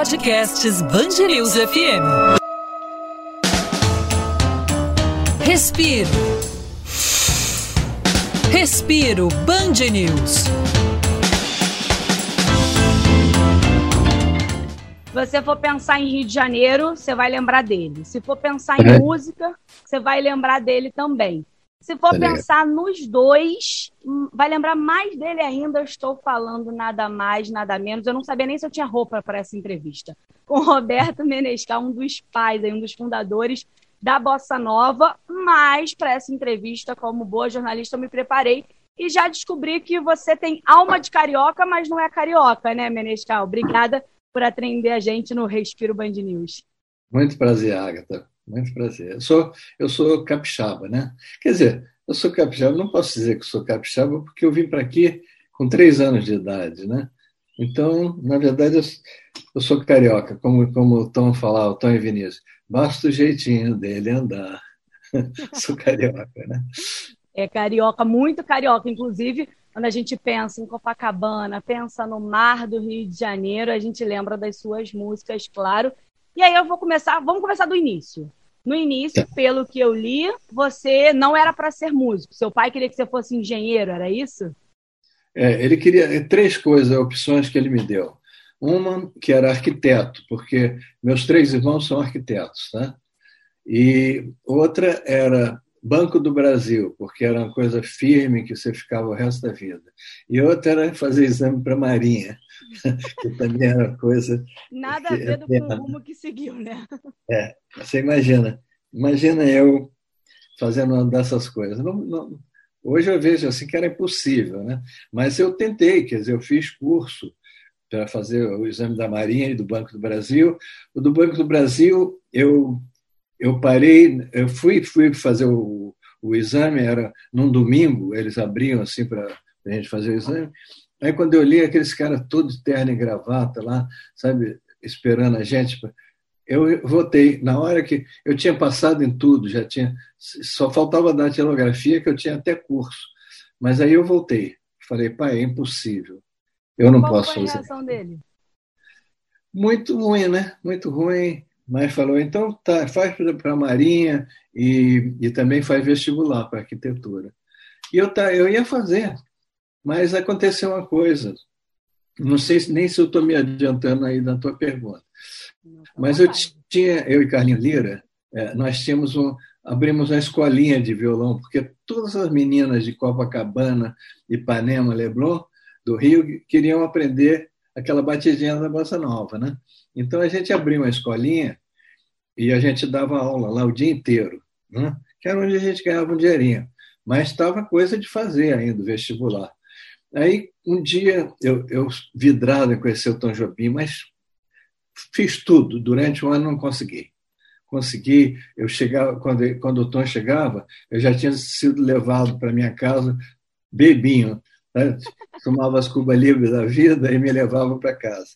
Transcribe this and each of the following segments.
Podcasts Bangerils FM. Respiro. Respiro Band News. Se você for pensar em Rio de Janeiro, você vai lembrar dele. Se for pensar em uhum. música, você vai lembrar dele também. Se for pensar nos dois, hum, vai lembrar mais dele ainda. Eu estou falando nada mais, nada menos. Eu não sabia nem se eu tinha roupa para essa entrevista. Com Roberto Menescal, um dos pais, um dos fundadores da Bossa Nova. Mas para essa entrevista, como boa jornalista, eu me preparei e já descobri que você tem alma de carioca, mas não é carioca, né, Menescal? Obrigada por atender a gente no Respiro Band News. Muito prazer, Agatha. Muito prazer. Eu sou, eu sou capixaba, né? Quer dizer, eu sou capixaba, não posso dizer que sou capixaba porque eu vim para aqui com três anos de idade, né? Então, na verdade, eu, eu sou carioca, como, como o Tom falava, o Tom e Vinícius. Basta o jeitinho dele andar. sou carioca, né? É carioca, muito carioca. Inclusive, quando a gente pensa em Copacabana, pensa no mar do Rio de Janeiro, a gente lembra das suas músicas, claro. E aí eu vou começar, vamos começar do início. No início, pelo que eu li, você não era para ser músico. Seu pai queria que você fosse engenheiro, era isso? É, ele queria três coisas, opções que ele me deu. Uma que era arquiteto, porque meus três irmãos são arquitetos, né? E outra era Banco do Brasil, porque era uma coisa firme que você ficava o resto da vida. E outra era fazer exame para a Marinha, que também era coisa. Nada a ver com o rumo que seguiu, né? É, você imagina. Imagina eu fazendo uma dessas coisas. Não, não, hoje eu vejo assim que era impossível, né? Mas eu tentei, quer dizer, eu fiz curso para fazer o exame da Marinha e do Banco do Brasil. O do Banco do Brasil, eu eu parei, eu fui, fui fazer o, o exame, era num domingo, eles abriam assim para a gente fazer o exame. Aí quando eu li aqueles caras todos terno e gravata lá, sabe, esperando a gente, eu votei. Na hora que eu tinha passado em tudo, já tinha, só faltava dar datilografia, que eu tinha até curso. Mas aí eu voltei. Falei, pai, é impossível. Eu não Qual posso foi fazer. a reação dele? Muito ruim, né? Muito ruim mas falou, então tá, faz para a Marinha e, e também faz vestibular para arquitetura. E eu, tá, eu ia fazer, mas aconteceu uma coisa. Não sei nem se eu estou me adiantando aí na tua pergunta. Mas eu tinha, eu e Carlinhos Lira, é, nós tínhamos um, abrimos uma escolinha de violão, porque todas as meninas de Copacabana, Ipanema, Leblon, do Rio, queriam aprender aquela batidinha da bossa nova, né? Então a gente abriu uma escolinha e a gente dava aula lá o dia inteiro, né? que era onde a gente ganhava um dinheirinho. Mas estava coisa de fazer ainda vestibular. Aí um dia eu, eu vidrado em conhecer o Tom Jobim, mas fiz tudo. Durante um ano não consegui. Consegui, eu chegava, quando, quando o Tom chegava, eu já tinha sido levado para minha casa bebinho. Tomava as Cuba Livre da vida e me levava para casa.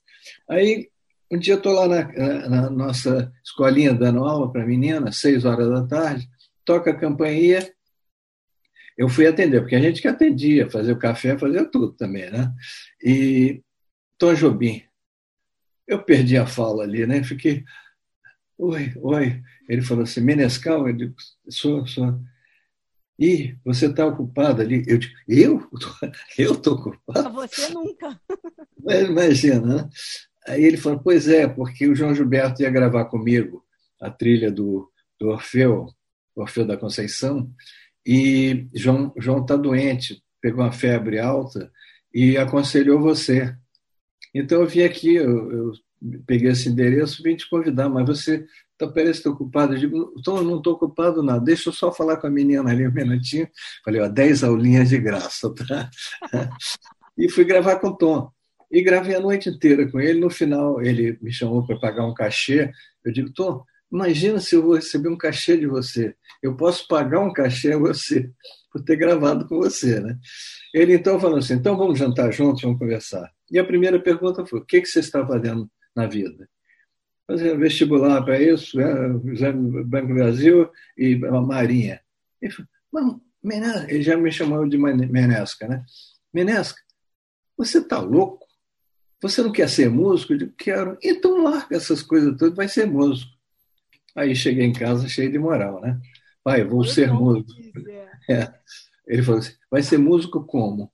Aí um dia estou lá na, na, nossa escolinha dando aula para meninas, seis horas da tarde, toca a campainha, eu fui atender, porque a gente que atendia, fazia o café, fazia tudo também, né? E Tom Jobim, eu perdi a fala ali, né? Fiquei, oi, oi. Ele falou assim, Menescal? Eu digo, sou, sou. E você está ocupado ali? Eu digo, eu? Eu estou ocupado? Você nunca. Imagina, né? Aí ele falou: Pois é, porque o João Gilberto ia gravar comigo a trilha do, do Orfeu, Orfeu da Conceição, e João está doente, pegou uma febre alta e aconselhou você. Então eu vim aqui, eu, eu peguei esse endereço, vim te convidar, mas você tá, parece estar ocupado. Eu digo, Tom, não estou ocupado nada, deixa eu só falar com a menina ali um minutinho. Falei, ó, 10 aulinhas de graça, tá? e fui gravar com o Tom. E gravei a noite inteira com ele. No final, ele me chamou para pagar um cachê. Eu digo, Tom, imagina se eu vou receber um cachê de você. Eu posso pagar um cachê a você por ter gravado com você, né? Ele então falou assim, então vamos jantar juntos, vamos conversar. E a primeira pergunta foi, o que, que você está fazendo na vida? Fazer vestibular para isso, é, Banco do Brasil e a Marinha. Ele falou, ele já me chamou de Menesca, né? Menesca, você está louco? você não quer ser músico? Eu digo, quero. Então larga essas coisas todas, vai ser músico. Aí cheguei em casa cheio de moral, né? Pai, vou ser músico. É. Ele falou assim, vai ser músico como?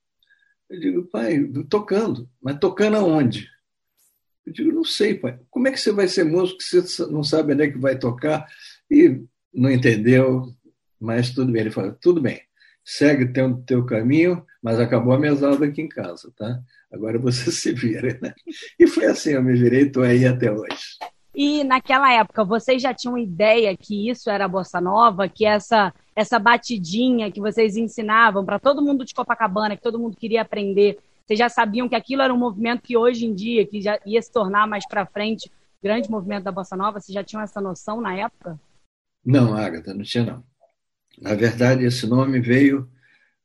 Eu digo, pai, tocando. Mas tocando aonde? Eu digo, não sei, pai. Como é que você vai ser músico se você não sabe onde é que vai tocar? E não entendeu, mas tudo bem. Ele falou, tudo bem, segue o teu, teu caminho, mas acabou a mesada aqui em casa, tá? Agora você se vira, né? E foi assim, eu me virei estou aí até hoje. E naquela época, vocês já tinham ideia que isso era bossa nova, que essa essa batidinha que vocês ensinavam para todo mundo de Copacabana, que todo mundo queria aprender, vocês já sabiam que aquilo era um movimento que hoje em dia, que já ia se tornar mais para frente, grande movimento da bossa nova, vocês já tinham essa noção na época? Não, Agatha, não tinha não. Na verdade, esse nome veio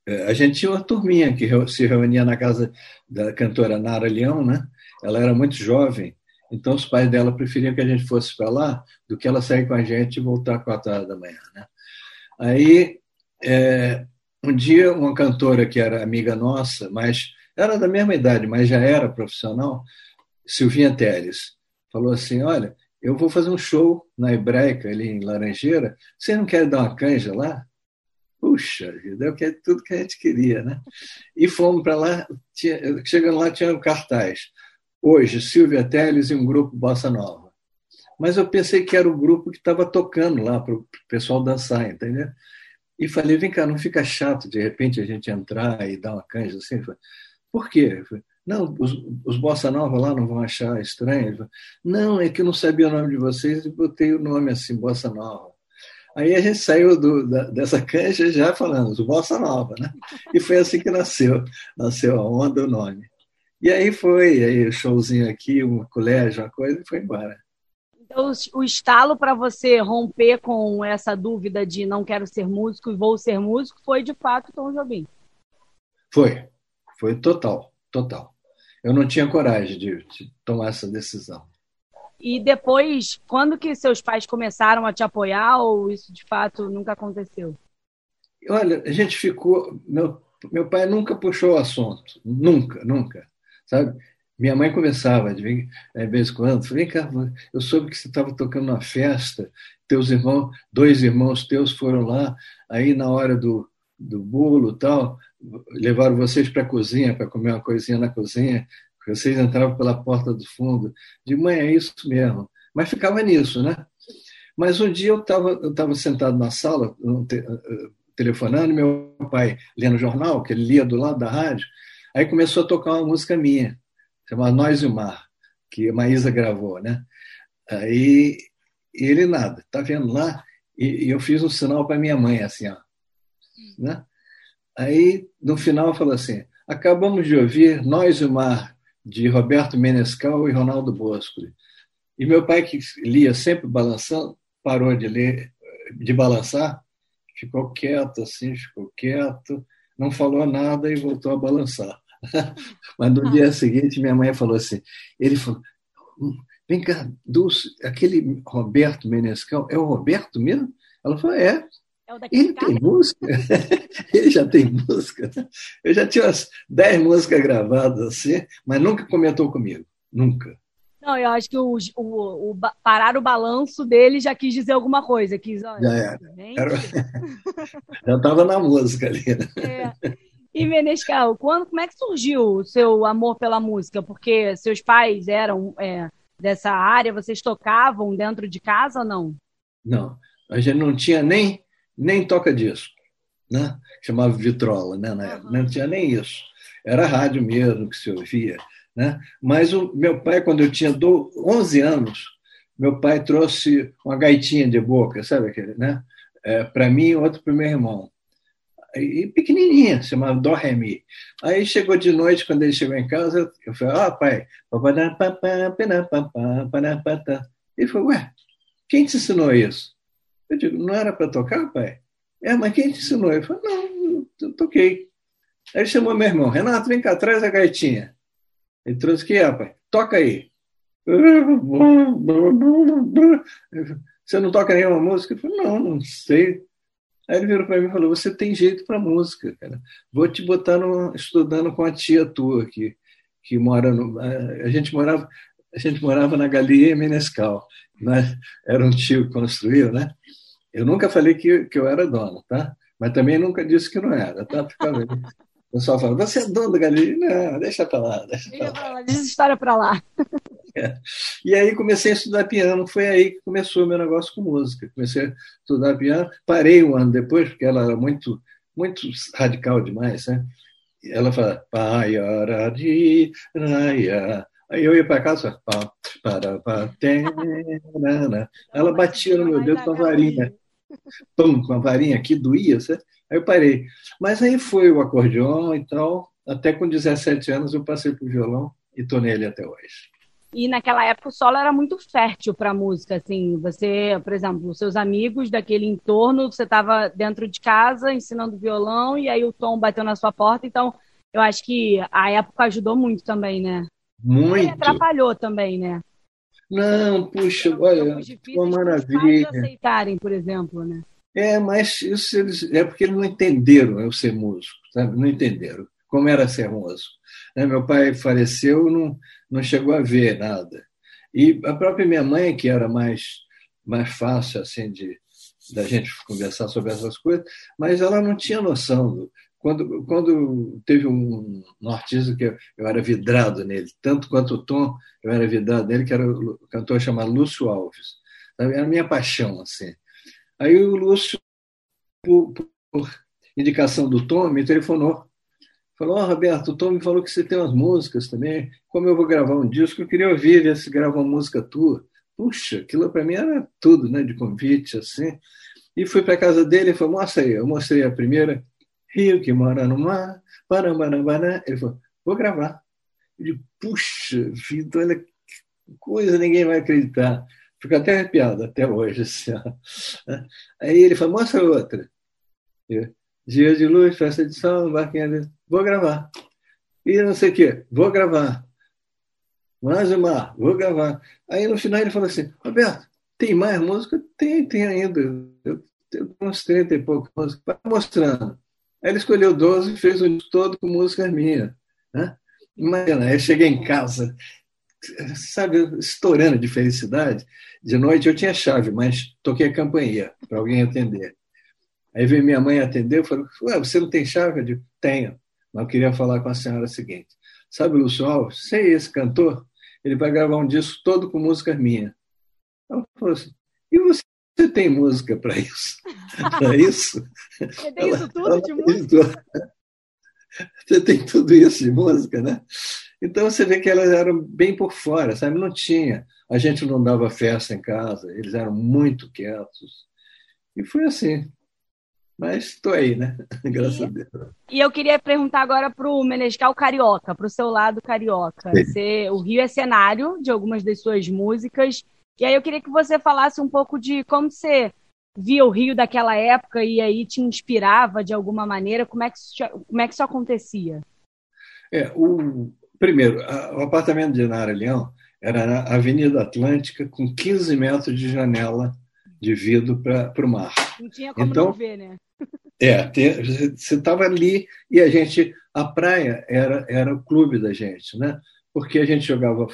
é, a gente tinha uma turminha que se reunia na casa da cantora Nara Leão, né? Ela era muito jovem, então os pais dela preferiam que a gente fosse para lá do que ela sair com a gente e voltar quatro horas da manhã, né? Aí, é, um dia, uma cantora que era amiga nossa, mas era da mesma idade, mas já era profissional, Silvinha Teles, falou assim: Olha, eu vou fazer um show na Hebraica, ali em Laranjeira, você não quer dar uma canja lá? Puxa vida, é tudo que a gente queria, né? E fomos para lá, tinha, chegando lá tinha um cartaz. Hoje, Silvia Teles e um grupo Bossa Nova. Mas eu pensei que era o grupo que estava tocando lá para o pessoal dançar, entendeu? E falei, vem cá, não fica chato de repente a gente entrar e dar uma canja assim? Por quê? Não, os, os Bossa Nova lá não vão achar estranho. Não, é que eu não sabia o nome de vocês e botei o nome assim, Bossa Nova. Aí a gente saiu do, da, dessa canja já falando, os Bossa Nova, né? E foi assim que nasceu, nasceu a onda, o nome. E aí foi, aí o showzinho aqui, um colégio, uma coisa, e foi embora. Então, o estalo para você romper com essa dúvida de não quero ser músico e vou ser músico foi, de fato, Tom Jobim. Foi, foi total, total. Eu não tinha coragem de, de tomar essa decisão. E depois, quando que seus pais começaram a te apoiar ou isso de fato nunca aconteceu? Olha, a gente ficou. Meu, meu pai nunca puxou o assunto, nunca, nunca, sabe? Minha mãe começava de vez em quando, vem cá, eu soube que você estava tocando na festa, teus irmãos, dois irmãos teus foram lá, aí na hora do, do bolo tal, levaram vocês para a cozinha para comer uma coisinha na cozinha. Vocês entravam pela porta do fundo. De manhã é isso mesmo. Mas ficava nisso, né? Mas um dia eu estava eu tava sentado na sala, telefonando, meu pai lendo jornal, que ele lia do lado da rádio, aí começou a tocar uma música minha, chamada Nós e o Mar, que a Maísa gravou, né? Aí ele nada, tá vendo lá? E, e eu fiz um sinal para minha mãe, assim, ó. Né? Aí, no final, falou assim: acabamos de ouvir Nós e o Mar, de Roberto Menescal e Ronaldo Bosco. E meu pai, que lia sempre balançando, parou de ler, de balançar, ficou quieto assim, ficou quieto, não falou nada e voltou a balançar. Mas no dia seguinte, minha mãe falou assim: ele falou, vem cá, Dulce, aquele Roberto Menescal, é o Roberto mesmo? Ela falou: é. É ele tem música? ele já tem música. Eu já tinha umas 10 músicas gravadas assim, mas nunca comentou comigo. Nunca. Não, eu acho que o, o, o parar o balanço dele já quis dizer alguma coisa. Quis, olha, já era. era... já estava na música ali. Né? É. E Menescal, quando, como é que surgiu o seu amor pela música? Porque seus pais eram é, dessa área, vocês tocavam dentro de casa ou não? Não, a gente não tinha nem nem toca disco, né? chamava vitrola, né? Na época. Não tinha nem isso. Era rádio mesmo que se ouvia. Né? Mas o meu pai, quando eu tinha 11 anos, meu pai trouxe uma gaitinha de boca, sabe aquele, né? É, para mim e outro para meu irmão. E pequenininha, chamava Dó Ré Mi. Aí chegou de noite, quando ele chegou em casa, eu falei, ah, pai, ele falou, ué, quem te ensinou isso? Eu digo, não era para tocar, pai? É, mas quem te ensinou? Ele falou, não, eu toquei. Aí ele chamou meu irmão, Renato, vem cá, traz a gaitinha. Ele trouxe o que é, pai? Toca aí. Você não toca nenhuma música? Eu falei, não, não sei. Aí ele virou para mim e falou: Você tem jeito para música, cara. Vou te botar no, estudando com a tia tua aqui, que mora no, a gente morava a gente morava na Galeria Menescal, né? Era um tio que construiu, né? Eu nunca falei que, que eu era dono, tá? Mas também nunca disse que não era, tá? O pessoal fala, você é dono da galeria? Não, deixa para lá, deixa para lá. Deixa essa história para lá. É. E aí comecei a estudar piano, foi aí que começou o meu negócio com música. Comecei a estudar piano, parei um ano depois, porque ela era muito, muito radical demais, né? ela fala, paiaradi, raia. Aí eu ia para casa, pá, para, pá, ela batia no meu dedo com a varinha. Pum, com a varinha que doía, certo? Aí eu parei. Mas aí foi o acordeon e tal. Até com 17 anos eu passei para o violão e estou nele até hoje. E naquela época o solo era muito fértil para música, assim. Você, por exemplo, os seus amigos daquele entorno, você estava dentro de casa ensinando violão e aí o Tom bateu na sua porta. Então, eu acho que a época ajudou muito também, né? Muito. E atrapalhou também, né? Não, puxa, olha, uma maravilha. aceitarem, por exemplo, né? É, mas isso eles, é porque eles não entenderam eu ser músico, sabe? Não entenderam como era ser músico. Né? Meu pai faleceu, não, não chegou a ver nada. E a própria minha mãe, que era mais, mais fácil assim de da gente conversar sobre essas coisas, mas ela não tinha noção. Do, quando, quando teve um, um artista que eu, eu, era vidrado nele, tanto quanto o Tom, eu era vidrado nele, que era o cantor chamado Lúcio Alves. Era a minha paixão, assim. Aí o Lúcio, por, por indicação do Tom, me telefonou Falou, oh, Roberto, o Tom me falou que você tem umas músicas também. Como eu vou gravar um disco, eu queria ouvir, ver se grava uma música tua. Puxa, aquilo para mim era tudo, né? De convite, assim. E fui para casa dele e falou, mostra aí. Eu mostrei a primeira, Rio que mora no mar, Parambarambara. Ele falou, vou gravar. Eu disse, puxa, filho, olha que coisa, ninguém vai acreditar. Fico até arrepiado até hoje. Assim, Aí ele falou, mostra outra. Eu, Dia de luz, festa de sol, barquinha de... Vou gravar. E não sei o quê, vou gravar. Mais uma, vou gravar. Aí no final ele falou assim, Roberto, tem mais música? Tem, tem ainda. Eu tenho uns 30 e poucos músicas. Vai mostrando. Aí ele escolheu 12 e fez disco todo com músicas minhas. Né? Imagina, eu cheguei em casa, sabe, estourando de felicidade. De noite eu tinha chave, mas toquei a campainha para alguém atender. Aí veio minha mãe atender e falou: Ué, você não tem chave? Eu digo: Tenho. Mas eu queria falar com a senhora o seguinte: Sabe o Lúcio Alves? Sei esse cantor? Ele vai gravar um disco todo com músicas minhas. Ela falou assim: E você tem música para isso? para isso? Você tem isso tudo de música? Você tem tudo isso de música, né? Então você vê que elas eram bem por fora, sabe? Não tinha. A gente não dava festa em casa, eles eram muito quietos. E foi assim. Mas estou aí, né? Graças e, a Deus. E eu queria perguntar agora para o Menescal Carioca, para o seu lado carioca. Você, o Rio é cenário de algumas das suas músicas. E aí eu queria que você falasse um pouco de como você via o Rio daquela época e aí te inspirava de alguma maneira. Como é que isso, como é que isso acontecia? É, o, primeiro, a, o apartamento de Nara Leão era na Avenida Atlântica, com 15 metros de janela de vidro para o mar. Não tinha como então, não ver, né? É, você estava ali e a gente, a praia era, era o clube da gente, né? Porque a gente jogava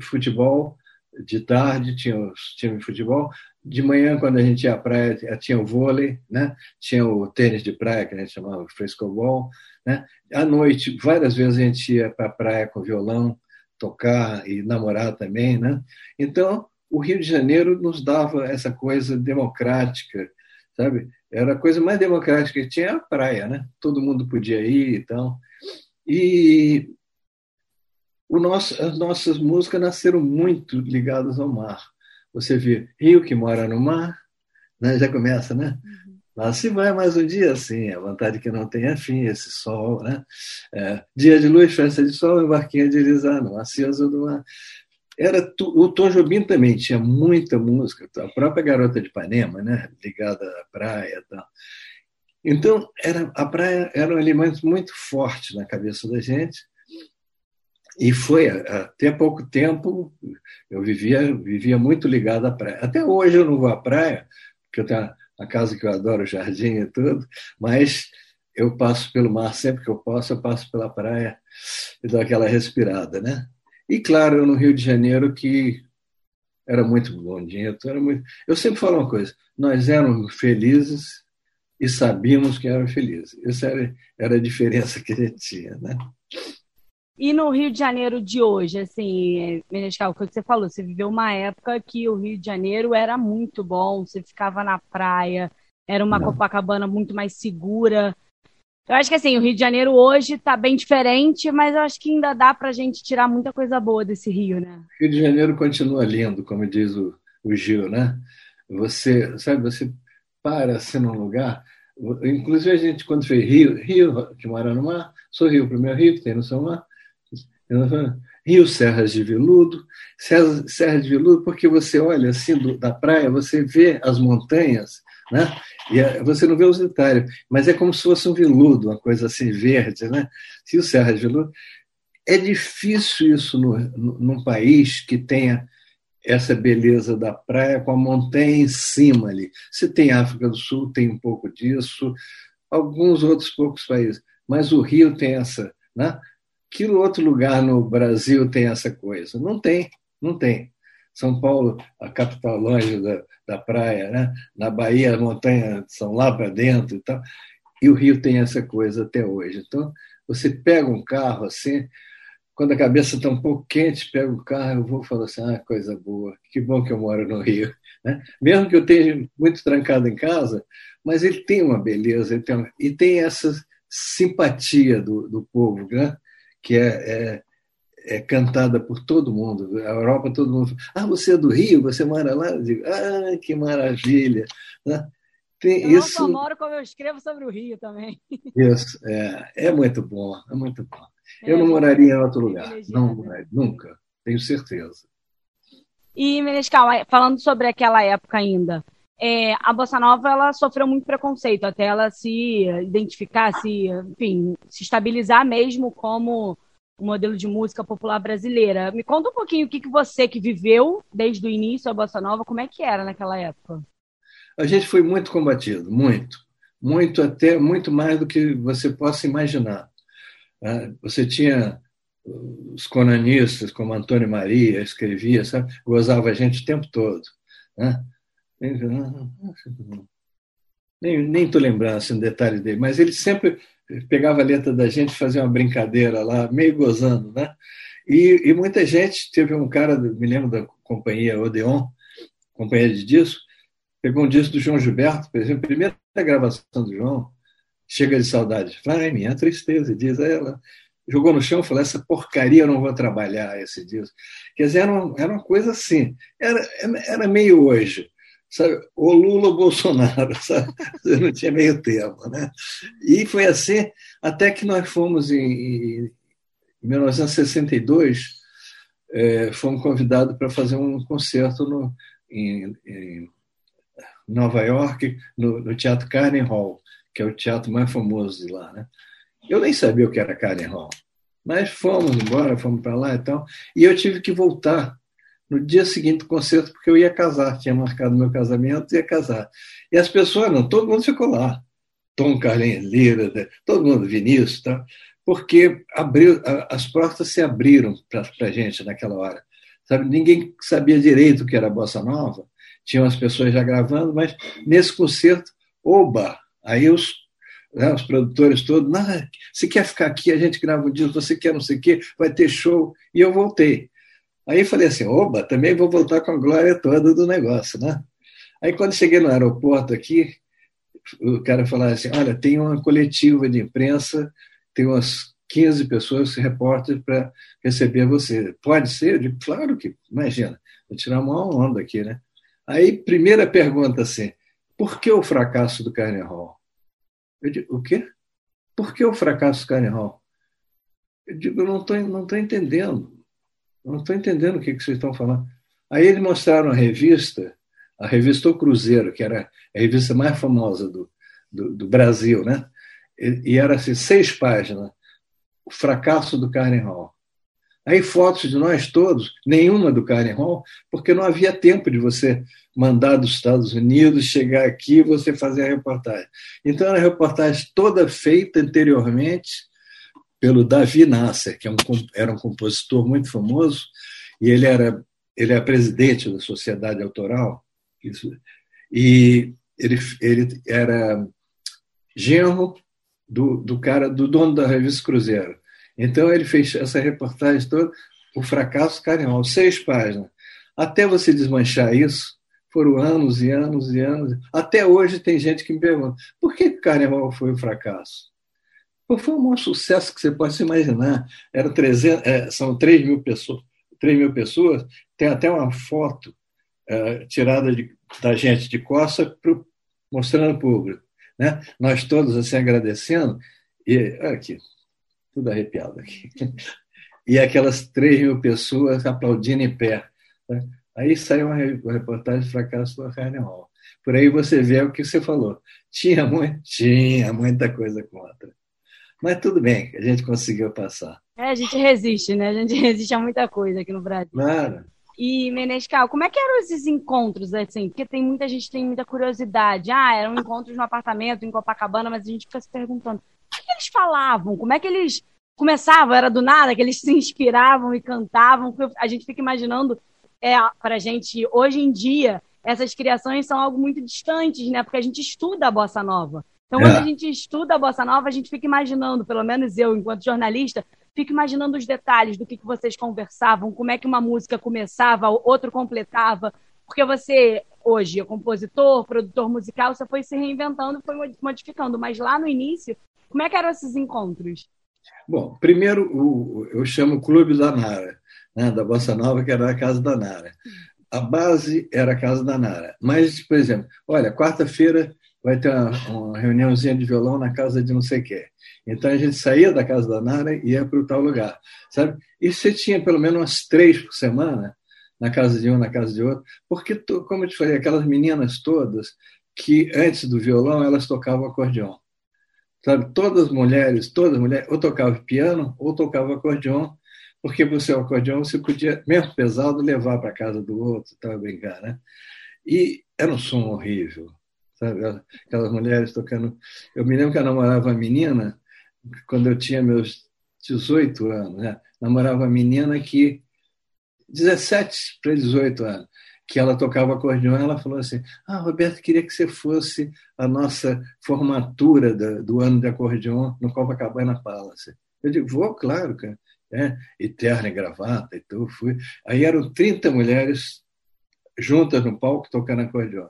futebol de tarde, tinha os times de futebol, de manhã, quando a gente ia à praia, tinha o vôlei, né? tinha o tênis de praia, que a gente chamava frescobol. Né? À noite, várias vezes a gente ia para a praia com violão, tocar e namorar também. Né? Então, o Rio de Janeiro nos dava essa coisa democrática, sabe? Era a coisa mais democrática que tinha a praia, né? Todo mundo podia ir e tal. E o nosso, as nossas músicas nasceram muito ligadas ao mar. Você vê Rio que mora no mar, né? já começa, né? Uhum. Lá se vai mais um dia assim, a vontade que não tenha fim, esse sol, né? É, dia de luz, festa de sol, barquinha de Lisano, aceso do mar era tu, o Tom Jobim também tinha muita música, a própria Garota de Ipanema, né, ligada à praia e tal. Então, era, a praia era um elemento muito forte na cabeça da gente. E foi até pouco tempo eu vivia vivia muito ligado à praia. Até hoje eu não vou à praia, porque eu tenho a casa que eu adoro, o jardim e tudo, mas eu passo pelo mar sempre que eu posso, eu passo pela praia e dou aquela respirada, né? E claro, no Rio de Janeiro que era muito bonito, era muito. Eu sempre falo uma coisa: nós éramos felizes e sabíamos que éramos felizes. Essa era, era a diferença que a gente tinha, né? E no Rio de Janeiro de hoje, assim, Menescal, o que você falou, você viveu uma época que o Rio de Janeiro era muito bom, você ficava na praia, era uma Não. Copacabana muito mais segura. Eu acho que assim, o Rio de Janeiro hoje está bem diferente, mas eu acho que ainda dá para a gente tirar muita coisa boa desse Rio, né? Rio de Janeiro continua lindo, como diz o, o Gil, né? Você, sabe, você para assim num lugar. Inclusive a gente, quando fez Rio, Rio que mora no mar, sou Rio, o primeiro Rio que tem no São Mar, Rio Serras de Veludo, Serras de Veludo, porque você olha assim do, da praia, você vê as montanhas, né? E você não vê os detalhes, mas é como se fosse um veludo, uma coisa assim verde, né? Rio Serras de Veludo. É difícil isso no, no, num país que tenha essa beleza da praia com a montanha em cima ali. Você tem África do Sul, tem um pouco disso, alguns outros poucos países, mas o Rio tem essa, né? Que outro lugar no Brasil tem essa coisa? Não tem, não tem. São Paulo, a capital longe da, da praia, né? na Bahia as montanhas são lá para dentro e tal. E o Rio tem essa coisa até hoje. Então, você pega um carro assim, quando a cabeça está um pouco quente, pega o carro, eu vou falar assim, ah, coisa boa, que bom que eu moro no Rio. Né? Mesmo que eu esteja muito trancado em casa, mas ele tem uma beleza, ele tem uma... e tem essa simpatia do, do povo, né? Que é, é, é, cantada por todo mundo. A Europa, todo mundo. Ah, você é do Rio? Você mora lá? Eu digo, ah, que maravilha! Né? Tem eu isso... não só moro como eu escrevo sobre o Rio também. Isso, é, é muito bom, é muito bom. Eu é, não moraria em outro lugar, não, nunca, tenho certeza. E, Menescal, falando sobre aquela época ainda, é, a bossa nova ela sofreu muito preconceito até ela se identificar, se, enfim, se estabilizar mesmo como um modelo de música popular brasileira. Me conta um pouquinho o que, que você que viveu desde o início a bossa nova, como é que era naquela época? A gente foi muito combatido, muito, muito até muito mais do que você possa imaginar. Ah, você tinha os conanistas, como Antônio Maria, escrevia, sabe? gozava a gente o tempo todo. Né? Nem estou lembrando assim, um detalhe dele, mas ele sempre pegava a letra da gente, fazia uma brincadeira lá, meio gozando, né? E, e muita gente, teve um cara, me lembro da companhia Odeon, companhia de disco, pegou um disco do João Gilberto, por exemplo, primeira gravação do João, chega de saudade, vai minha tristeza, diz ela, jogou no chão falou, essa porcaria eu não vou trabalhar esse disco. Quer dizer, era uma, era uma coisa assim, era, era meio hoje sabe? O Lula ou Bolsonaro, sabe? Não tinha meio termo, né? E foi assim até que nós fomos em, em 1962, é, fomos convidados para fazer um concerto no, em, em Nova York, no, no, Teatro Carnegie Hall, que é o teatro mais famoso de lá, né? Eu nem sabia o que era Carnegie Hall, mas fomos embora, fomos para lá e tal, e eu tive que voltar no dia seguinte do concerto, porque eu ia casar, tinha marcado meu casamento ia casar. E as pessoas, não, todo mundo ficou lá. Tom Carlinhos Lira, todo mundo, Vinícius, tá? porque abriu, as portas se abriram para a gente naquela hora. Sabe? Ninguém sabia direito o que era Bossa Nova, tinham as pessoas já gravando, mas nesse concerto, oba! Aí os, né, os produtores todos, não, você quer ficar aqui, a gente grava um disco, você quer não sei o quê, vai ter show. E eu voltei. Aí falei assim, oba, também vou voltar com a glória toda do negócio, né? Aí quando cheguei no aeroporto aqui, o cara falou assim, olha, tem uma coletiva de imprensa, tem umas 15 pessoas, repórteres, para receber você. Pode ser? Eu digo, claro que, imagina, vou tirar uma onda aqui, né? Aí, primeira pergunta assim, por que o fracasso do Carnegie Hall? Eu digo, o quê? Por que o fracasso do Carnegie Hall? Eu digo, eu não estou não tô entendendo. Não estou entendendo o que, que vocês estão falando. Aí eles mostraram a revista, a revista O Cruzeiro, que era a revista mais famosa do, do, do Brasil, né? E, e, era assim, seis páginas. O fracasso do Carnegie Hall. Aí fotos de nós todos, nenhuma do Karen Hall, porque não havia tempo de você mandar dos Estados Unidos, chegar aqui e você fazer a reportagem. Então, era reportagem toda feita anteriormente pelo Davi Nasser, que é era um compositor muito famoso, e ele era, ele é presidente da Sociedade Autoral, e ele, ele era genro do, do cara, do dono da revista Cruzeiro. Então ele fez essa reportagem toda, o fracasso carioca, seis páginas. Até você desmanchar isso, foram anos e anos e anos. Até hoje tem gente que me pergunta: por que o Carnaval foi um fracasso? Foi o maior sucesso que você pode se imaginar. Era 300, é, são 3 mil pessoas. 3 mil pessoas. Tem até uma foto é, tirada de, da gente de costa pro, mostrando o público. Né? Nós todos assim agradecendo. E aqui, tudo arrepiado aqui. E aquelas 3 mil pessoas aplaudindo em pé. Né? Aí saiu uma reportagem fracasso do Carnaval. Por aí você vê o que você falou. Tinha, muito, tinha muita coisa contra. Mas tudo bem, a gente conseguiu passar. É, a gente resiste, né? A gente resiste a muita coisa aqui no Brasil. Claro. E, Menescal, como é que eram esses encontros, assim? Porque tem muita gente tem muita curiosidade. Ah, eram encontros no apartamento, em Copacabana, mas a gente fica se perguntando, o que eles falavam? Como é que eles começavam? Era do nada que eles se inspiravam e cantavam? A gente fica imaginando é, para a gente, hoje em dia, essas criações são algo muito distantes, né? Porque a gente estuda a bossa nova. Então, quando é. a gente estuda a bossa nova, a gente fica imaginando, pelo menos eu, enquanto jornalista, fico imaginando os detalhes do que, que vocês conversavam, como é que uma música começava, outro completava. Porque você, hoje, é compositor, produtor musical, você foi se reinventando, foi modificando. Mas lá no início, como é que eram esses encontros? Bom, primeiro o, eu chamo Clube da Nara né, da Bossa Nova, que era a Casa da Nara. A base era a Casa da Nara. Mas, por exemplo, olha, quarta-feira vai ter uma, uma, reuniãozinha de violão na casa de não sei quem. Então a gente saía da casa da Nara e ia para o tal lugar, sabe? E você tinha pelo menos umas três por semana na casa de um, na casa de outro, porque, como eu te falei, aquelas meninas todas que antes do violão elas tocavam acordeon. Sabe? Todas as mulheres, todas as mulheres, ou tocavam piano ou tocavam acordeon porque você, o acordeão, você podia, mesmo pesado, levar para casa do outro, tá, brincar, né? E era um som horrível, sabe? Aquelas mulheres tocando. Eu me lembro que eu namorava uma menina, quando eu tinha meus 18 anos, né? namorava uma menina que, 17 para 18 anos, que ela tocava acordeão, ela falou assim: Ah, Roberto, queria que você fosse a nossa formatura do, do ano de acordeão no Copacabana Palace. Eu digo, vou, claro, cara né? e terno e gravata, então fui. Aí eram 30 mulheres juntas no palco tocando acordeon.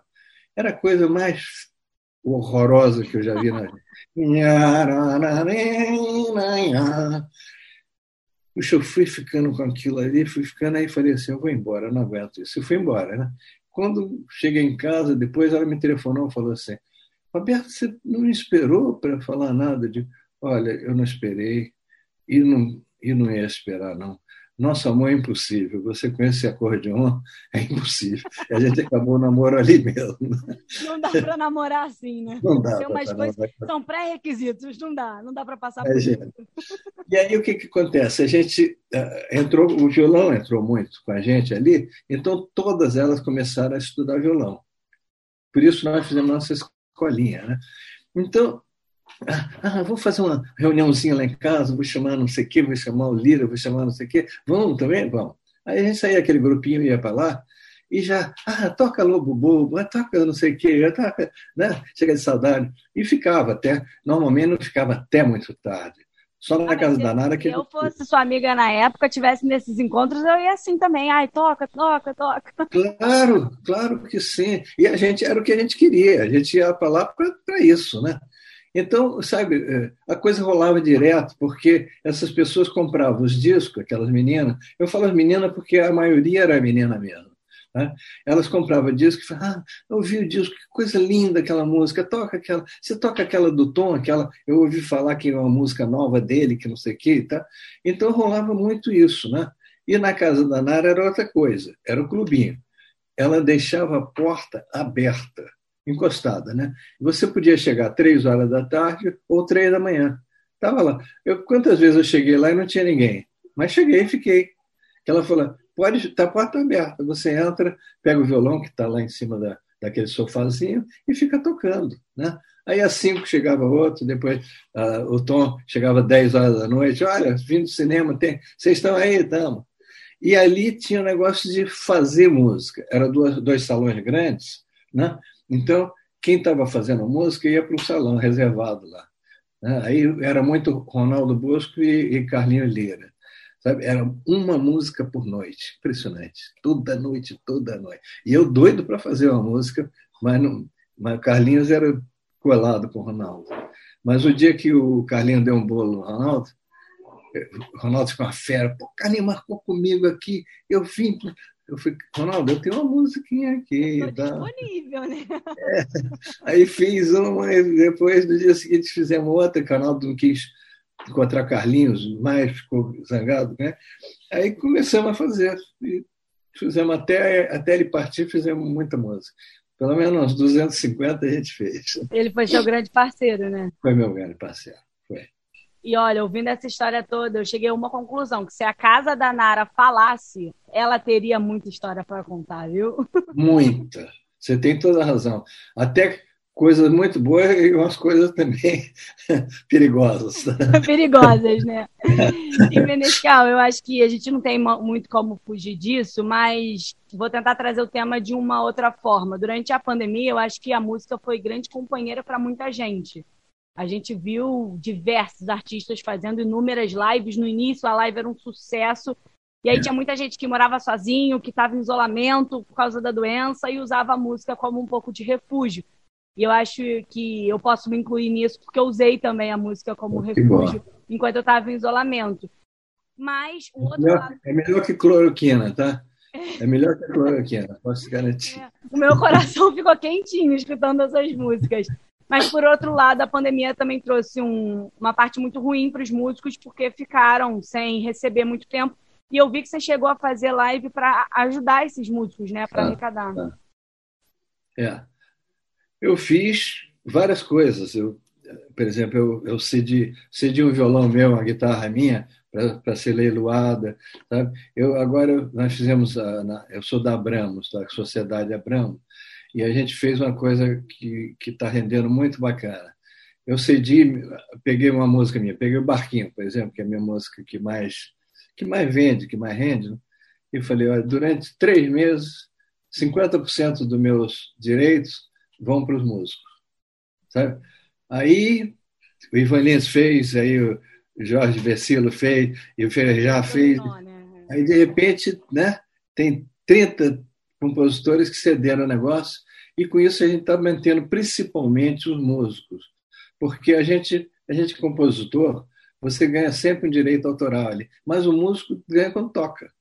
Era a coisa mais horrorosa que eu já vi na. Puxa, eu fui ficando com aquilo ali, fui ficando, aí falei assim, eu vou embora, eu não aguento isso. Eu fui embora, né? Quando cheguei em casa, depois ela me telefonou e falou assim, Roberto, você não esperou para falar nada? de olha, eu não esperei e não, e não ia esperar, não. Nosso amor é impossível. Você conhece acordeon? É impossível. A gente acabou o namoro ali mesmo. Não dá para namorar assim, né? Não dá. umas coisas, são pré-requisitos, não dá, não dá para passar é, por isso. E aí o que, que acontece? A gente uh, entrou, o violão entrou muito com a gente ali, então todas elas começaram a estudar violão. Por isso nós fizemos nossa escolinha, né? Então, ah, vou fazer uma reuniãozinha lá em casa, vou chamar não sei o quê, vou chamar o Lira, vou chamar não sei o quê. Vamos também? Vamos. Aí a gente saía aquele grupinho, ia para lá, e já, ah, toca Lobo Bobo, ah, toca não sei o quê, toca, né? chega de saudade. E ficava até, normalmente não ficava até muito tarde. Só na ah, casa da Nara que. Se eu fosse sua amiga na época, tivesse nesses encontros, eu ia assim também. Ai, toca, toca, toca. Claro, claro que sim. E a gente era o que a gente queria. A gente ia para lá para isso, né? Então, sabe, é, a coisa rolava direto, porque essas pessoas compravam os discos, aquelas meninas, eu falo as meninas porque a maioria era menina mesmo. Né? Elas compravam disco e falavam, ah, eu ouvi o disco, que coisa linda aquela música, toca aquela, você toca aquela do Tom, aquela, eu ouvi falar que é uma música nova dele, que não sei o quê, tá? Então rolava muito isso, né? E na casa da Nara era outra coisa, era o clubinho. Ela deixava a porta aberta encostada, né? Você podia chegar três horas da tarde ou três da manhã. Estava lá. Eu, quantas vezes eu cheguei lá e não tinha ninguém? Mas cheguei e fiquei. Ela falou: pode tá porta aberta. Você entra, pega o violão que está lá em cima da, daquele sofazinho e fica tocando. Né? Aí às cinco chegava outro, depois uh, o Tom chegava às 10 horas da noite. Olha, vindo do cinema, tem... vocês estão aí? Estamos. E ali tinha o um negócio de fazer música. Era dois, dois salões grandes, né? Então, quem estava fazendo música ia para um salão reservado lá. Né? Aí era muito Ronaldo Bosco e, Carlinhos Lira. Sabe? Era uma música por noite. Impressionante. Toda noite, toda noite. E eu doido para fazer uma música, mas, não, mas Carlinhos era colado com o Ronaldo. Mas o dia que o Carlinhos deu um bolo no Ronaldo, o Ronaldo ficou uma fera. Pô, Carlinhos marcou comigo aqui. Eu vim. Eu falei, Ronaldo, eu tenho uma musiquinha aqui. Tá? disponível, né? É. Aí fiz uma, e depois, no dia seguinte, fizemos outra, que o Ronaldo não quis encontrar Carlinhos, mais ficou zangado, né? Aí começamos a fazer. E fizemos até, até ele partir, fizemos muita música. Pelo menos uns 250 a gente fez. Ele foi seu grande parceiro, né? Foi meu grande parceiro. E olha, ouvindo essa história toda, eu cheguei a uma conclusão: que se a casa da Nara falasse, ela teria muita história para contar, viu? Muita. Você tem toda a razão. Até coisas muito boas e umas coisas também perigosas. perigosas, né? E Menescal, eu acho que a gente não tem muito como fugir disso, mas vou tentar trazer o tema de uma outra forma. Durante a pandemia, eu acho que a música foi grande companheira para muita gente. A gente viu diversos artistas fazendo inúmeras lives. No início, a live era um sucesso. E aí é. tinha muita gente que morava sozinho, que estava em isolamento por causa da doença e usava a música como um pouco de refúgio. E eu acho que eu posso me incluir nisso, porque eu usei também a música como refúgio enquanto eu estava em isolamento. Mas o outro melhor, lado... É melhor que cloroquina, tá? É melhor que cloroquina, posso garantir. É. O meu coração ficou quentinho escutando essas músicas. Mas, por outro lado, a pandemia também trouxe um, uma parte muito ruim para os músicos, porque ficaram sem receber muito tempo. E eu vi que você chegou a fazer live para ajudar esses músicos, né? Para ah, arrecadar. Ah. É. Eu fiz várias coisas. Eu, por exemplo, eu, eu cedi, cedi um violão meu, uma guitarra minha, para ser leiloada. Sabe? Eu, agora, nós fizemos, a, na, eu sou da Abramos, da Sociedade Abramos, e a gente fez uma coisa que está rendendo muito bacana. Eu cedi, peguei uma música minha, peguei o Barquinho, por exemplo, que é a minha música que mais, que mais vende, que mais rende, né? e falei, olha, durante três meses, 50% dos meus direitos vão para os músicos. Sabe? Aí o Ivan Lins fez, aí o Jorge Versilo fez, e o Ferrejar fez. Né? Aí, de repente, né, tem 30 compositores que cederam o negócio, e com isso a gente está mantendo principalmente os músicos. Porque a gente, a gente compositor, você ganha sempre um direito autoral ali, mas o músico ganha quando toca.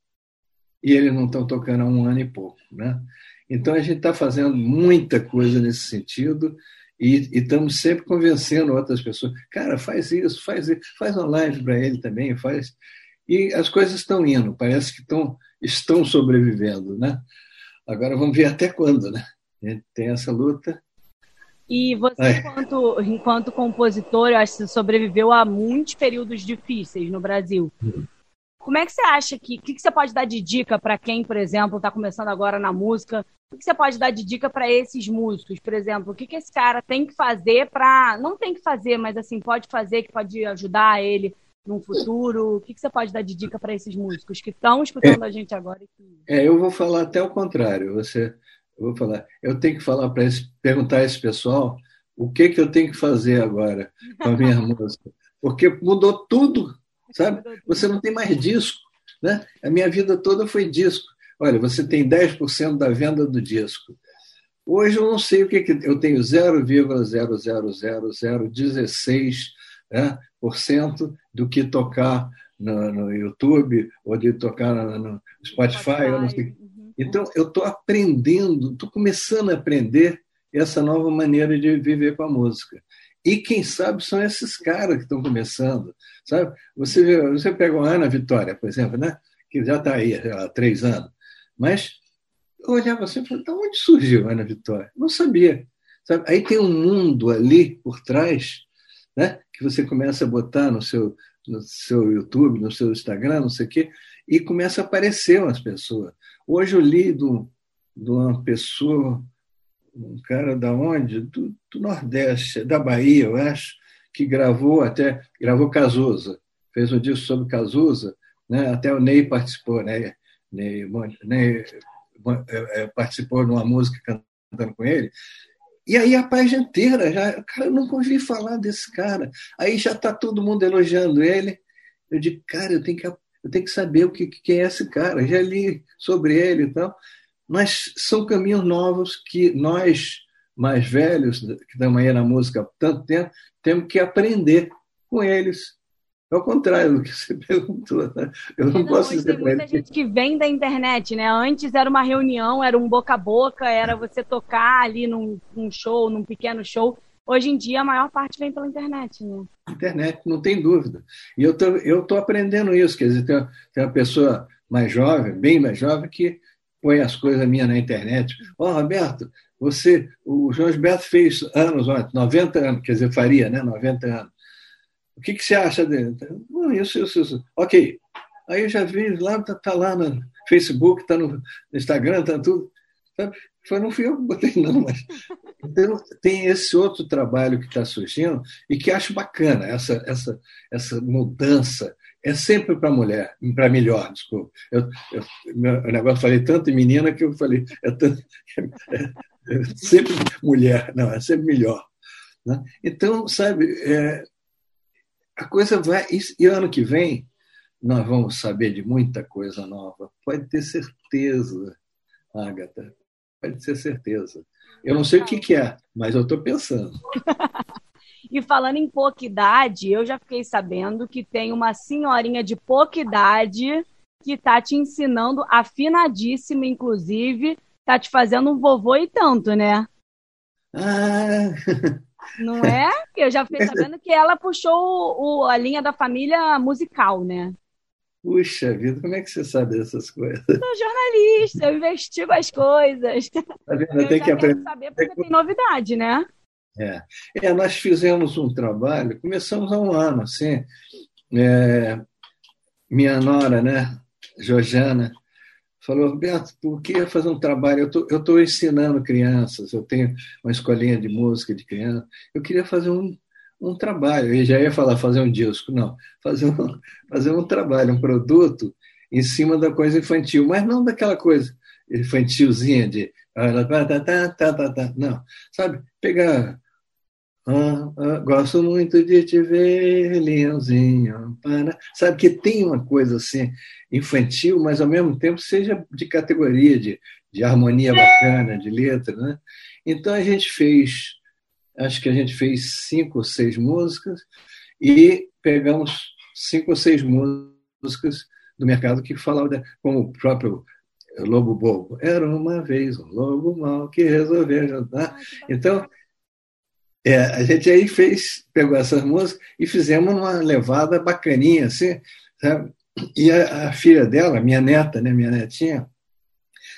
E eles não estão tocando há um ano e pouco. Né? Então, a gente está fazendo muita coisa nesse sentido e, e, estamos sempre convencendo outras pessoas. Cara, faz isso, faz isso, faz uma live para ele também, faz. E as coisas estão indo, parece que estão, estão sobrevivendo. Né? Agora vamos ver até quando. Né? A gente tem essa luta. E você, enquanto, enquanto compositor, eu acho que sobreviveu a muitos períodos difíceis no Brasil. Uhum. Como é que você acha que. O que, que você pode dar de dica para quem, por exemplo, está começando agora na música? O que você pode dar de dica para esses músicos, por exemplo? O que, que esse cara tem que fazer para. Não tem que fazer, mas assim, pode fazer, que pode ajudar ele no futuro? O que, que você pode dar de dica para esses músicos que estão escutando é, a gente agora? É, eu vou falar até o contrário. Você, eu vou falar, eu tenho que falar para perguntar a esse pessoal o que, que eu tenho que fazer agora com a minha música. Porque mudou tudo sabe? Você não tem mais disco, né? A minha vida toda foi disco. Olha, você tem 10% da venda do disco. Hoje eu não sei o que, que eu tenho 0,00016 né, do que tocar no, no, YouTube ou de tocar no, no Spotify. Spotify. Uhum. Então eu estou aprendendo, estou começando a aprender essa nova maneira de viver com a música. E quem sabe são esses caras que estão começando, sabe? Você, você pega a Ana Vitória, por exemplo, né? que já está aí há três anos, mas eu olhava assim e falei, de onde surgiu a Ana Vitória? Não sabia. Sabe? Aí tem um mundo ali por trás né? Que você começa a botar no seu, no seu YouTube, no seu Instagram, não sei o quê, e começa a aparecer umas pessoas. Hoje eu li de, uma pessoa, um cara da onde? Do, do, Nordeste, da Bahia, eu acho, que gravou até, gravou Cazuza, fez um disco sobre Cazuza, né? até o Ney participou, né? Ney, Ney é, é, participou de uma música cantando com ele, e aí a página inteira, já, cara, eu nunca ouvi falar desse cara. Aí já está todo mundo elogiando ele. Eu digo, cara, eu tenho que, eu tenho que saber o que, quem é esse cara. Já li sobre ele e tal. Mas são caminhos novos que nós, mais velhos, que estamos aí na música há tanto tempo, temos que aprender com eles. É o contrário do que você perguntou. Né? Eu não, não posso dizer Tem muita gente que vem da internet, né? Antes era uma reunião, era um boca a boca, era você tocar ali num, num show, num pequeno show. Hoje em dia, a maior parte vem pela internet, né? Internet, não tem dúvida. E eu tô, eu tô aprendendo isso. Quer dizer, tem, tem uma pessoa mais jovem, bem mais jovem, que põe as coisas minhas na internet. Ó, oh, Roberto, você, o João Gilberto fez anos ontem, 90 anos, quer dizer, faria, né? 90 anos. O que, que você acha dele? Não, isso, isso, isso. Ok. Aí eu já vi lá, está tá lá no Facebook, está no Instagram, está tudo. Foi, não fui eu que botei, não, mas. Então, tem esse outro trabalho que está surgindo e que acho bacana, essa, essa, essa mudança. É sempre para mulher, para melhor, desculpa. Eu, eu, meu negócio, falei tanto em menina que eu falei, é, tanto, é, é sempre mulher, não, é sempre melhor. Né? Então, sabe, é, a coisa vai. E ano que vem nós vamos saber de muita coisa nova. Pode ter certeza, Agatha. Pode ter certeza. Eu não sei o que, que é, mas eu estou pensando. e falando em pouca idade, eu já fiquei sabendo que tem uma senhorinha de pouca idade que está te ensinando, afinadíssima, inclusive, está te fazendo um vovô e tanto, né? Ah, Não é? Eu já fiquei sabendo que ela puxou o, a linha da família musical, né? Puxa vida, como é que você sabe dessas coisas? Sou jornalista, eu investigo as coisas. Tá vendo? Eu tenho que aprender. saber porque tem novidade, né? É. é, nós fizemos um trabalho, começamos há um ano, assim. É, minha nora, né, Georgiana, falou, Roberto, por que fazer um trabalho? Eu estou ensinando crianças, eu tenho uma escolinha de música de criança, eu queria fazer um, um trabalho, eu já ia falar fazer um disco, não, fazer um, fazer um trabalho, um produto em cima da coisa infantil, mas não daquela coisa infantilzinha de não, sabe, pegar ah, ah, gosto muito de te ver, leãozinho. Para... Sabe que tem uma coisa assim infantil, mas ao mesmo tempo seja de categoria, de, de harmonia bacana, de letra. Né? Então a gente fez, acho que a gente fez cinco ou seis músicas e pegamos cinco ou seis músicas do mercado que falavam, como o próprio Lobo Bobo. Era uma vez um lobo mau que resolveu jantar. Então é, a gente aí fez, pegou essas músicas e fizemos uma levada bacaninha, assim, sabe? E a, a, filha dela, minha neta, né, minha netinha,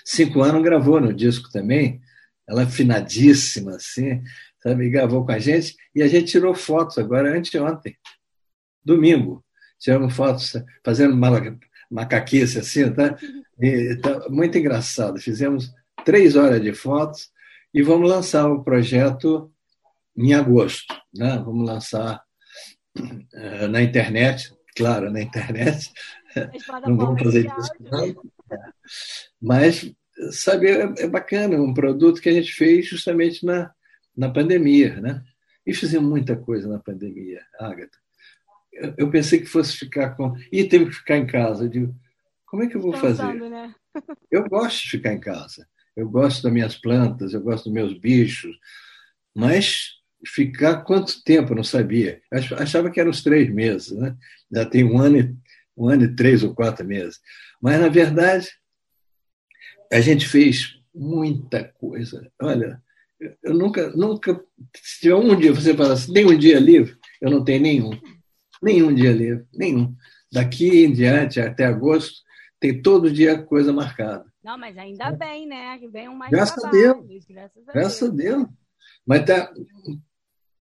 cinco anos, gravou no disco também, ela é afinadíssima, assim, sabe? E gravou com a gente, e a gente tirou fotos agora, anteontem, domingo, tiramos fotos fazendo macaquice assim, tá? E, tá muito engraçado. Fizemos três horas de fotos e vamos lançar o projeto em agosto. Né? Vamos lançar uh, na internet, claro, na internet. Não vamos fazer isso, não. Mas, sabe, é, é bacana, um produto que a gente fez justamente na, na pandemia, né? E fizemos muita coisa na pandemia, Agatha. Eu, eu pensei que fosse ficar com. E teve que ficar em casa. Eu digo, como é que eu vou fazer? Né? Eu gosto de ficar em casa. Eu gosto das minhas plantas, eu gosto dos meus bichos, mas ficar quanto tempo? Eu não sabia. Achava que eram uns três meses, né? Já tem um ano, e, um ano e três ou quatro meses. Mas, na verdade, a gente fez muita coisa. Olha, eu nunca, nunca. Se tiver um dia, você fala assim, tem um dia livre? Eu não tenho nenhum. Nenhum dia livre, nenhum. Daqui em diante, até agosto, tem todo dia coisa marcada. Não, mas ainda bem, né? Vem um mais Graças trabalho, a Deus. Graças a Graças Deus. Deus. Mas tá,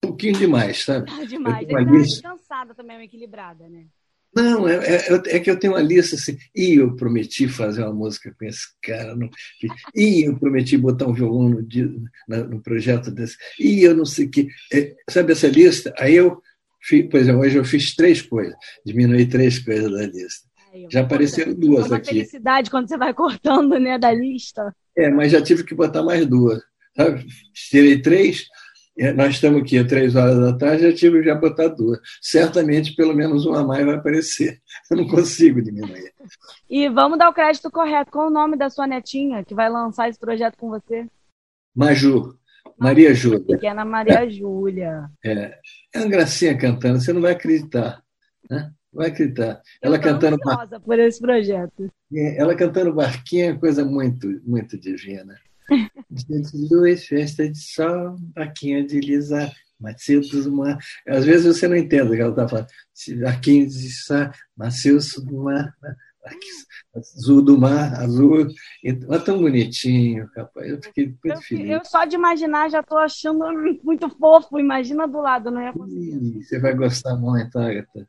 pouquinho demais, sabe? Ah, demais. Eu tô cansada também, uma equilibrada, né? Não, é, é, é, que eu tenho uma lista assim. E eu prometi fazer uma música com esse cara. Não, e eu prometi botar um violão no, no projeto desse. E eu não sei o que. É, sabe essa lista? Aí eu fiz, pois é, hoje eu fiz três coisas. Diminui três coisas da lista. Já apareceram duas é uma aqui. felicidade quando você vai cortando né, da lista. É, mas já tive que botar mais duas. Sabe? Tirei três, é, nós estamos aqui às três horas da tarde, já tive já botar duas. Certamente, pelo menos uma a mais vai aparecer. Eu não consigo diminuir. E vamos dar o crédito correto. Qual o nome da sua netinha que vai lançar esse projeto com você? Maju. Maria Júlia. Pequena Maria é. Júlia. É. é uma gracinha cantando, você não vai acreditar. Né? Vai acreditar. Ela cantando. Bar... por esse projeto. É, ela cantando barquinha é coisa muito, muito divina. Dia de luz, festa de sol, vaquinha de lisar, Macedo do mar. Às vezes você não entende o que ela está falando. Vaquinha de lisar, Macedo do mar, azul do mar, azul. Mas tão bonitinho, rapaz. Eu fiquei muito eu, feliz. Eu só de imaginar já estou achando muito fofo. Imagina do lado, não é possível. Você vai gostar muito, Agatha.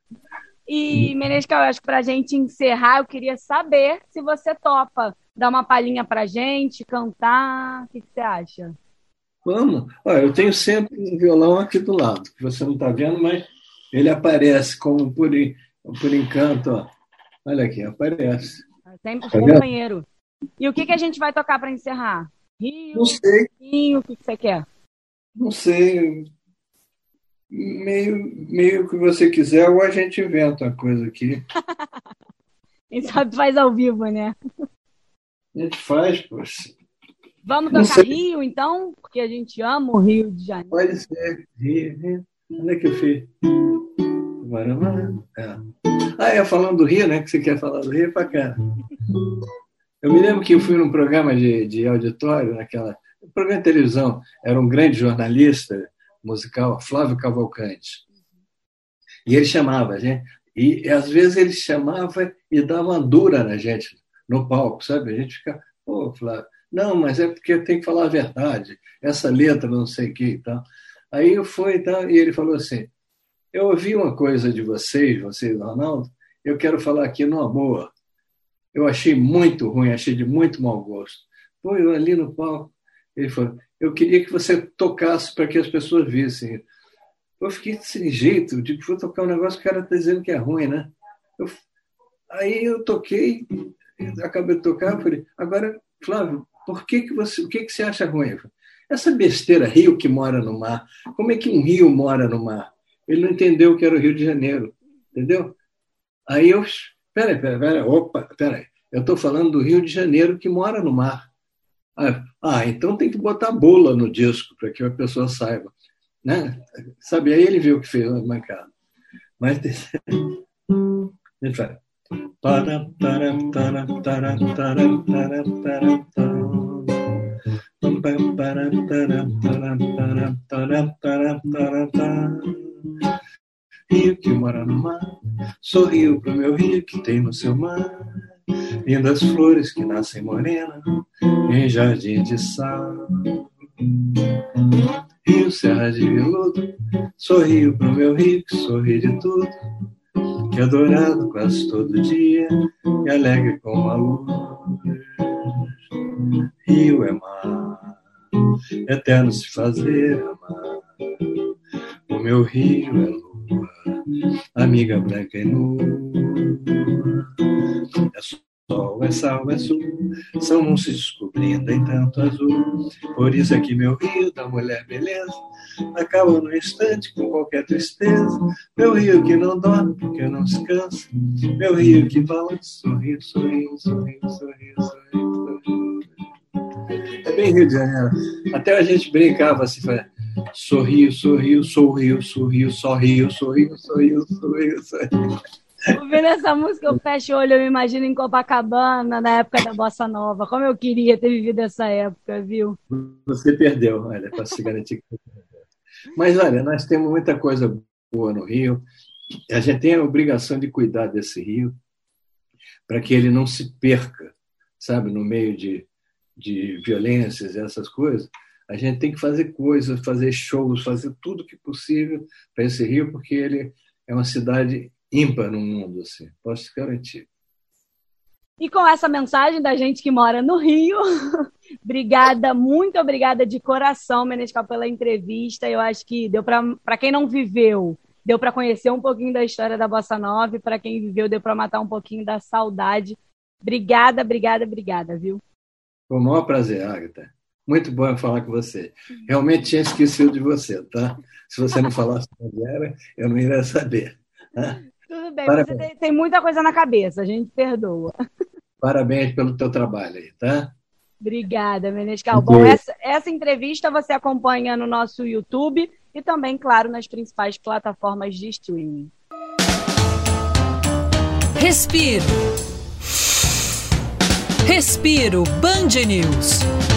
E, Menescal, eu acho que para a gente encerrar, eu queria saber se você topa dar uma palhinha para a gente, cantar. O que, que, você acha? Vamos. Olha, eu tenho sempre um violão aqui do lado, que você não está vendo, mas ele aparece como por, por encanto. Ó. Olha aqui, aparece. Sempre tá companheiro. E o que, que a gente vai tocar para encerrar? Rio? Não sei. Rio, o que, que você quer? Não sei meio, meio que você quiser, ou a gente inventa uma coisa aqui. Quem sabe faz ao vivo, né? A gente faz, poxa. Vamos tocar Rio, então? Porque a gente ama o Rio de Janeiro. Pode ser. Rio, Rio. Onde é que eu fiz? É. Ah, é falando do Rio, né? Que você quer falar do Rio, pra cá. Eu me lembro que eu fui num programa de, de auditório, naquela. Um programa de televisão. Era um grande jornalista musical, Flávio Cavalcante. E ele chamava a gente, e às vezes ele chamava e dava uma dura na gente no palco, sabe? A gente fica, pô, Flávio, não, mas é porque tem que falar a verdade, essa letra não sei o que e tal. Aí eu fui e tal, e ele falou assim, eu ouvi uma coisa de vocês, vocês, Ronaldo, eu quero falar aqui numa boa. Eu achei muito ruim, achei de muito mau gosto. Pô, eu ali no palco, ele falou, eu queria que você tocasse para que as pessoas vissem. Eu fiquei sem jeito, tipo, vou tocar um negócio que o cara está dizendo que é ruim, né? Eu, aí eu toquei, acabei de tocar, falei, agora, Flávio, por que, que você, o que, que você acha ruim? Essa besteira, rio que mora no mar, como é que um rio mora no mar? Ele não entendeu que era o Rio de Janeiro, entendeu? Aí eu, peraí, peraí, peraí, opa, peraí, eu estou falando do Rio de Janeiro que mora no mar. Ah, ah, então tem que botar bula no disco para que a pessoa saiba. Né? Sabe, aí ele viu o que fez na bancada. Mas ele faz. Rio que mora no mar, sorriu pro meu rio que tem no seu mar lindas flores que nascem morena em jardim de sal. Rio Serra de Veludo, sorrio pro meu rio que sorri de tudo, que é dourado quase todo dia e alegre como a luz. Rio é mar, eterno se fazer amar. O meu rio é lua, amiga branca e nua. É sol, é sal, é sul, são um se descobrindo em tanto azul. Por isso é que meu rio da mulher beleza acaba no instante com qualquer tristeza. Meu rio que não dorme porque não se cansa, meu rio que balança, sorriu, sorriu, sorriu, sorriu, sorriu, sorriu. É bem Rio de Janeiro. Até a gente brincava assim, sorriu, sorriu, sorriu, sorriu, sorriu, sorriu, sorriu, sorriu, sorriu. Ouvindo essa música, eu fecho o olho, eu me imagino em Copacabana, na época da Bossa Nova. Como eu queria ter vivido essa época, viu? Você perdeu, olha, se garantir que você perdeu. Mas olha, nós temos muita coisa boa no Rio. A gente tem a obrigação de cuidar desse rio para que ele não se perca, sabe, no meio de, de violências e essas coisas. A gente tem que fazer coisas, fazer shows, fazer tudo que possível para esse rio, porque ele é uma cidade ímpar no mundo, assim, posso te garantir. E com essa mensagem da gente que mora no Rio, obrigada, muito obrigada de coração, Menescal, pela entrevista. Eu acho que deu para quem não viveu, deu para conhecer um pouquinho da história da Bossa Nova, para quem viveu, deu para matar um pouquinho da saudade. Obrigada, obrigada, obrigada, viu? Foi um maior prazer, Agatha. Muito bom falar com você. Realmente tinha esquecido de você, tá? Se você não falasse onde era, eu não iria saber. Bem, Parabéns. você tem, tem, muita coisa na cabeça, a gente perdoa. Parabéns pelo teu trabalho aí, tá? Obrigada, Menescal. Bom, essa, essa entrevista você acompanha no nosso YouTube e também, claro, nas principais plataformas de streaming. Respiro. Respiro Band News.